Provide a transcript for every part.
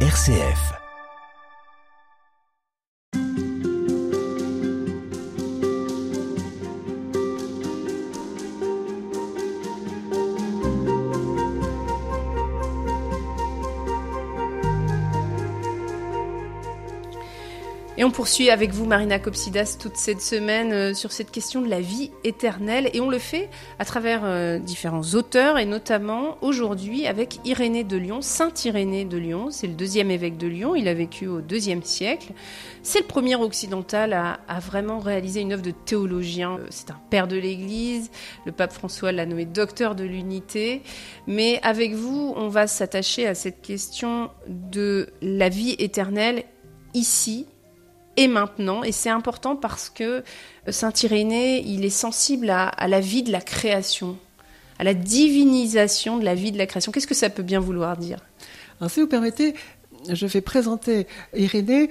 RCF. On poursuit avec vous, Marina Copsidas, toute cette semaine euh, sur cette question de la vie éternelle. Et on le fait à travers euh, différents auteurs, et notamment aujourd'hui avec Irénée de Lyon, Saint Irénée de Lyon. C'est le deuxième évêque de Lyon. Il a vécu au deuxième siècle. C'est le premier occidental à, vraiment réaliser une œuvre de théologien. Euh, c'est un père de l'Église. Le pape François l'a nommé docteur de l'unité. Mais avec vous, on va s'attacher à cette question de la vie éternelle ici et maintenant. Et c'est important parce que Saint Irénée, il est sensible à, à, la vie de la création, à la divinisation de la vie de la création. Qu'est-ce que ça peut bien vouloir dire? Alors, si vous permettez, je vais présenter Irénée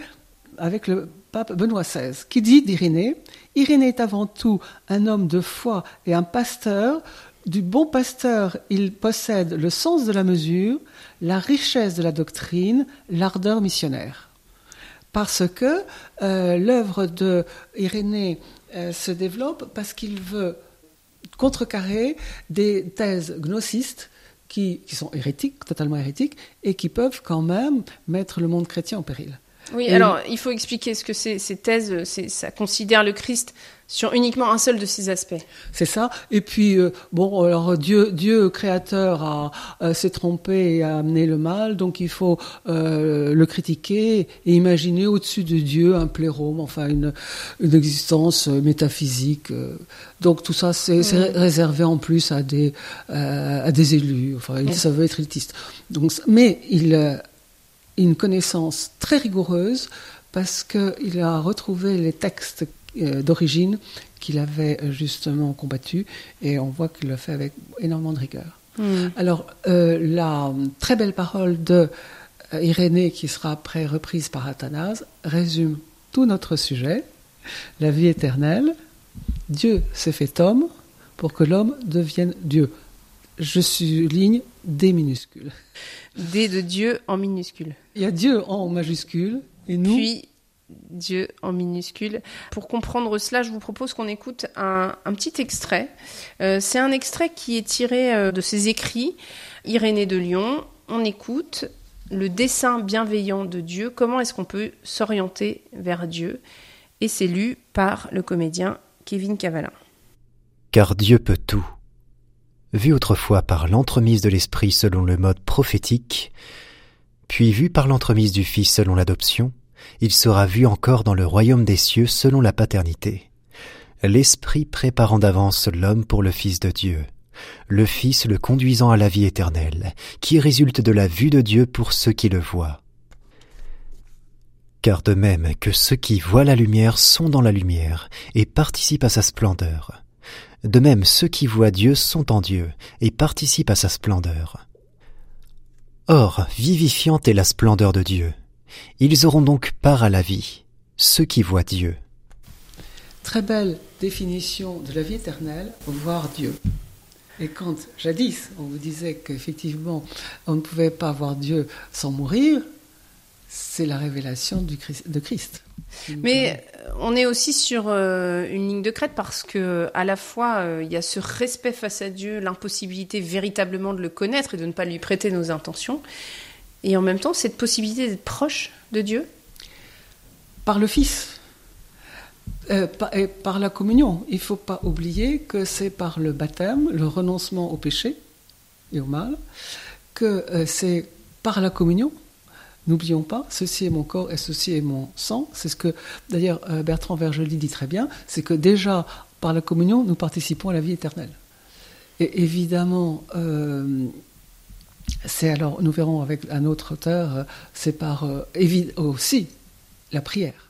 avec le pape Benoît XVI, qui dit d'Irénée Irénée est avant tout un homme de foi et un pasteur. Du bon pasteur, il possède le sens de la mesure, la richesse de la doctrine, l'ardeur missionnaire parce que euh, l'œuvre de Irénée euh, se développe parce qu'il veut contrecarrer des thèses gnocistes qui, qui, sont hérétiques, totalement hérétiques, et qui peuvent quand même mettre le monde chrétien en péril. Oui, et alors il faut expliquer ce que c'est ces thèses. Ça considère le Christ sur uniquement un seul de ces aspects. C'est ça. Et puis euh, bon, alors Dieu, Dieu créateur a, a s'est trompé et a amené le mal, donc il faut euh, le critiquer et imaginer au-dessus de Dieu un plérome, enfin une, une existence métaphysique. Donc tout ça, c'est réservé en plus à des euh, à des élus. Enfin, ça veut être élitiste. Donc, mais il une connaissance très rigoureuse parce qu'il a retrouvé les textes d'origine qu'il avait justement combattus et on voit qu'il le fait avec énormément de rigueur. Mm. Alors, euh, la très belle parole de euh, Irénée, qui sera après reprise par Athanase, résume tout notre sujet, la vie éternelle. Dieu s'est fait homme pour que l'homme devienne Dieu. Je souligne D minuscule. D de Dieu en minuscule. Il y a Dieu en majuscule et nous. Puis Dieu en minuscule. Pour comprendre cela, je vous propose qu'on écoute un, un, petit extrait. Euh, c'est un extrait qui est tiré euh, de ses écrits, Irénée de Lyon. On écoute le dessein bienveillant de Dieu. Comment est-ce qu'on peut s'orienter vers Dieu? Et c'est lu par le comédien Kevin Cavalin. Car Dieu peut tout. Vu autrefois par l'entremise de l'Esprit selon le mode prophétique, puis vu par l'entremise du Fils selon l'adoption, il sera vu encore dans le royaume des cieux selon la paternité. L'Esprit préparant d'avance l'homme pour le Fils de Dieu, le Fils le conduisant à la vie éternelle, qui résulte de la vue de Dieu pour ceux qui le voient. Car de même que ceux qui voient la lumière sont dans la lumière et participent à sa splendeur, de même ceux qui voient Dieu sont en Dieu et participent à sa splendeur. Or, vivifiante est la splendeur de Dieu. Ils auront donc part à la vie, ceux qui voient Dieu. Très belle définition de la vie éternelle, voir Dieu. Et quand jadis on vous disait qu'effectivement on ne pouvait pas voir Dieu sans mourir, c'est la révélation de Christ. Mais on est aussi sur euh, une ligne de crête parce que à la fois euh, il y a ce respect face à Dieu, l'impossibilité véritablement de le connaître et de ne pas lui prêter nos intentions, et en même temps cette possibilité d'être proche de Dieu Par le Fils. Euh, par, et par la communion. Il ne faut pas oublier que c'est par le baptême, le renoncement au péché et au mal, que euh, c'est par la communion. N'oublions pas, ceci est mon corps et ceci est mon sang. C'est ce que d'ailleurs euh, Bertrand Vergely dit très bien, c'est que déjà par la communion, nous participons à la vie éternelle. Et évidemment, euh, c'est alors, nous verrons avec un autre auteur, euh, c'est par aussi la prière.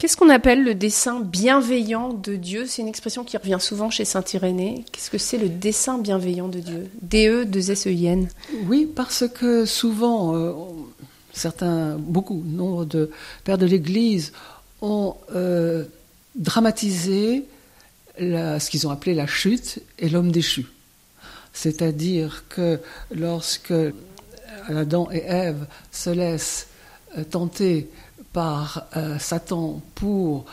Qu'est-ce qu'on appelle le dessein bienveillant de Dieu? C'est une expression qui revient souvent chez Saint Irénée. Qu'est-ce que c'est le dessein bienveillant de Dieu? D-E, 2 s e n Oui, parce que souvent, euh, certains, beaucoup, nombre de pères de l'Église ont euh, dramatisé ce qu'ils ont appelé la chute et l'homme déchu. C'est-à-dire que lorsque Adam et Ève se laissent tenter par Satan pour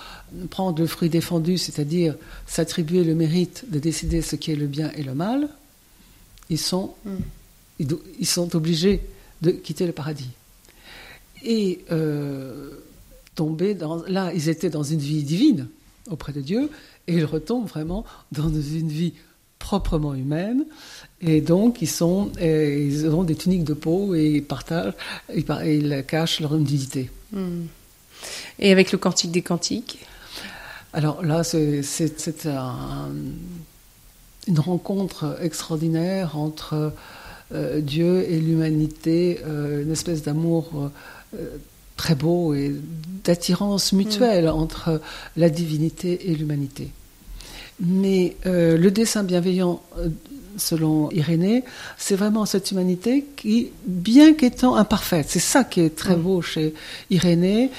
prendre le fruit défendu, c'est-à-dire s'attribuer le mérite de décider ce qui est le bien et le mal, ils sont, mm. ils, sont obligés de quitter le paradis. Et euh, tomber dans. Là, ils étaient dans une vie divine auprès de Dieu, et ils retombent vraiment dans une vie proprement humaine. Et donc, ils, sont, ils ont des tuniques de peau et ils partagent, ils, cachent leur nudité. Mm. Et avec le cantique des cantiques? Alors là, c'est une rencontre extraordinaire entre euh, Dieu et l'humanité, euh, une espèce d'amour euh, très beau et d'attirance mutuelle mm. entre la divinité et l'humanité. Mais le dessin bienveillant, selon Irénée, c'est vraiment cette humanité qui, bien qu'étant imparfaite, c'est ça qui est très mm. beau chez Irénée,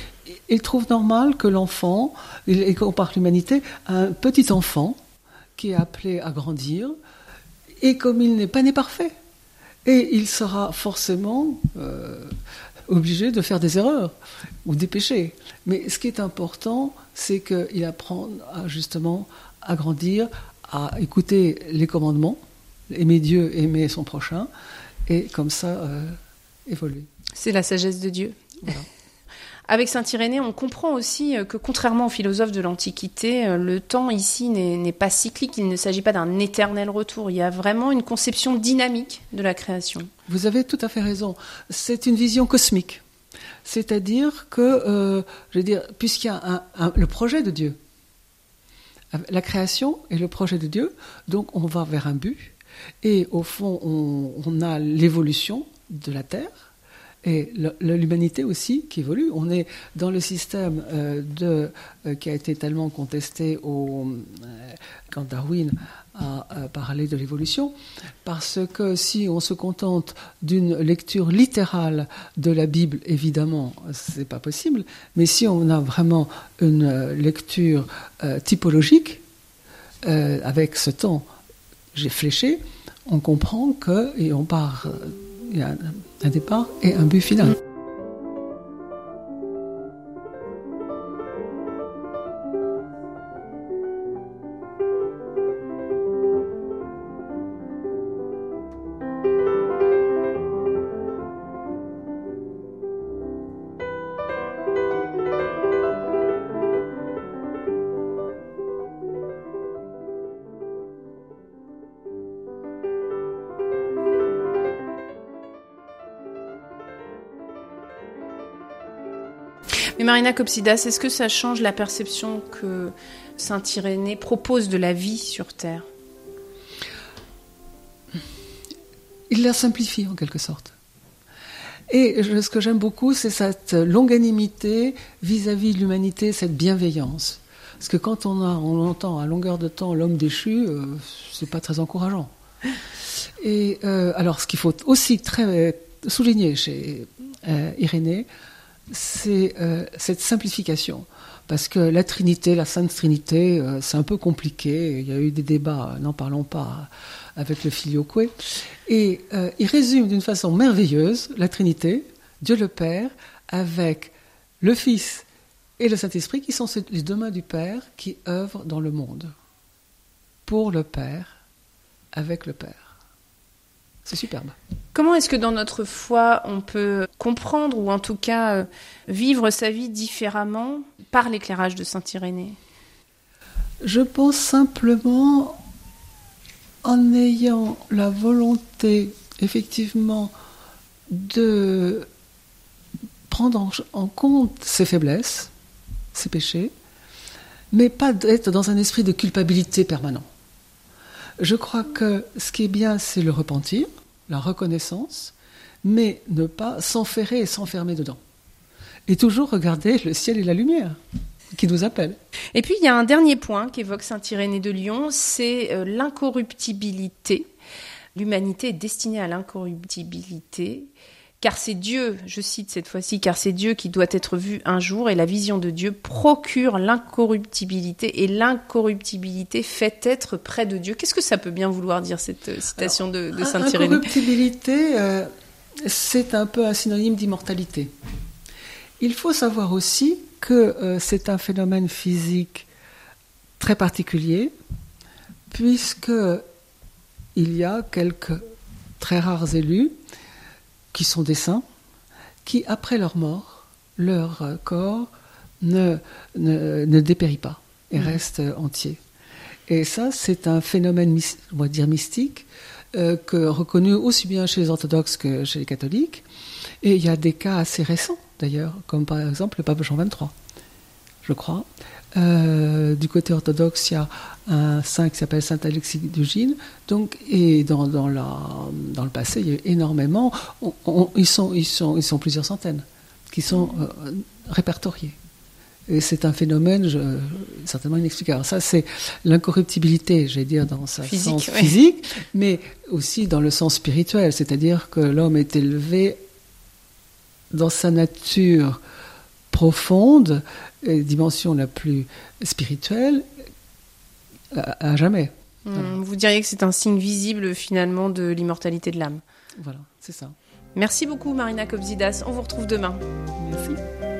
il trouve normal que l'enfant, il compare l'humanité à un petit enfant qui est appelé à grandir, et comme il n'est pas né parfait, et il sera forcément euh, obligé de faire des erreurs ou des péchés. Mais ce qui est important, c'est qu'il apprend justement à grandir, à écouter les commandements, aimer Dieu, aimer son prochain, et comme ça euh, évoluer. C'est la sagesse de Dieu. Voilà. Avec Saint Irénée, on comprend aussi euh, que contrairement aux philosophes de l'Antiquité, euh, le temps ici n'est pas cyclique, il ne s'agit pas d'un éternel retour, il y a vraiment une conception dynamique de la création. Vous avez tout à fait raison, c'est une vision cosmique. C'est-à-dire que, euh, je veux dire, puisqu'il y a le projet de Dieu, la création est le projet de Dieu, donc on va vers un but, et au fond, on a l'évolution de la Terre, et l'humanité aussi qui évolue. On est dans le système euh, de, euh, qui a été tellement contesté euh, quand Darwin a, parlé de l'évolution, parce que si on se contente d'une lecture littérale de la Bible, évidemment, c'est pas possible. Mais si on a vraiment une lecture typologique, avec ce temps j'ai fléché, on comprend que, et on part il y a un départ et un but final. Marina Copsidas, est-ce que ça change la perception que Saint Irénée propose de la vie sur Terre? Il la simplifie en quelque sorte. Et ce que j'aime beaucoup, c'est cette longanimité vis-à-vis de l'humanité, cette bienveillance. Parce que quand on, a, on entend à longueur de temps l'homme déchu, euh, c'est pas très encourageant. Et euh, alors, ce qu'il faut aussi très souligner chez euh, Irénée, c'est euh, cette simplification. Parce que la Trinité, la Sainte Trinité, euh, c'est un peu compliqué. Il y a eu des débats, n'en parlons pas, avec le filioque. Et euh, il résume d'une façon merveilleuse la Trinité, Dieu le Père, avec le Fils et le Saint-Esprit, qui sont les deux mains du Père qui œuvrent dans le monde. Pour le Père, avec le Père. C'est superbe. Comment est-ce que dans notre foi, on peut comprendre ou en tout cas euh, vivre sa vie différemment par l'éclairage de Saint Irénée Je pense simplement en ayant la volonté, effectivement, de prendre en compte ses faiblesses, ses péchés, mais pas d'être dans un esprit de culpabilité permanent. Je crois que ce qui est bien, c'est le repentir, la reconnaissance, mais ne pas s'enferrer et s'enfermer dedans. Et toujours regarder le ciel et la lumière qui nous appellent. Et puis il y a un dernier point qu'évoque Saint Irénée de Lyon, c'est euh, l'incorruptibilité. L'humanité est destinée à l'incorruptibilité car c'est Dieu, je cite cette fois-ci, car c'est Dieu qui doit être vu un jour, et la vision de Dieu procure l'incorruptibilité, et l'incorruptibilité fait être près de Dieu. Qu'est-ce que ça peut bien vouloir dire, cette euh, citation de, Saint Irénée L'incorruptibilité, euh, c'est un peu un synonyme d'immortalité. Il faut savoir aussi que euh, c'est un phénomène physique très particulier, puisque il y a quelques très rares élus qui sont des saints, qui après leur mort, leur corps ne, ne, dépérit pas et mmh. reste entier. Et ça, c'est un phénomène, on va dire mystique, euh, que, reconnu aussi bien chez les orthodoxes que chez les catholiques. Et il y a des cas assez récents, d'ailleurs, comme par exemple le pape Jean XXIII, je crois. Euh, du côté orthodoxe, il y a un saint qui s'appelle Saint Alexis d'Ugine. Donc, et dans, dans, la, dans le passé, il y a eu énormément. ils, sont, ils, sont, ils sont plusieurs centaines qui sont euh, répertoriés. Et c'est un phénomène je, certainement inexplicable. ça, c'est l'incorruptibilité, j'allais dire, dans sa sens physique, mais aussi dans le sens spirituel. C'est-à-dire que l'homme est élevé dans sa nature profonde, et dimension la plus spirituelle, à, jamais. Hmm, vous diriez que c'est un signe visible finalement de l'immortalité de l'âme. Voilà, c'est ça. Merci beaucoup Marina Kobzidas. On vous retrouve demain. Merci.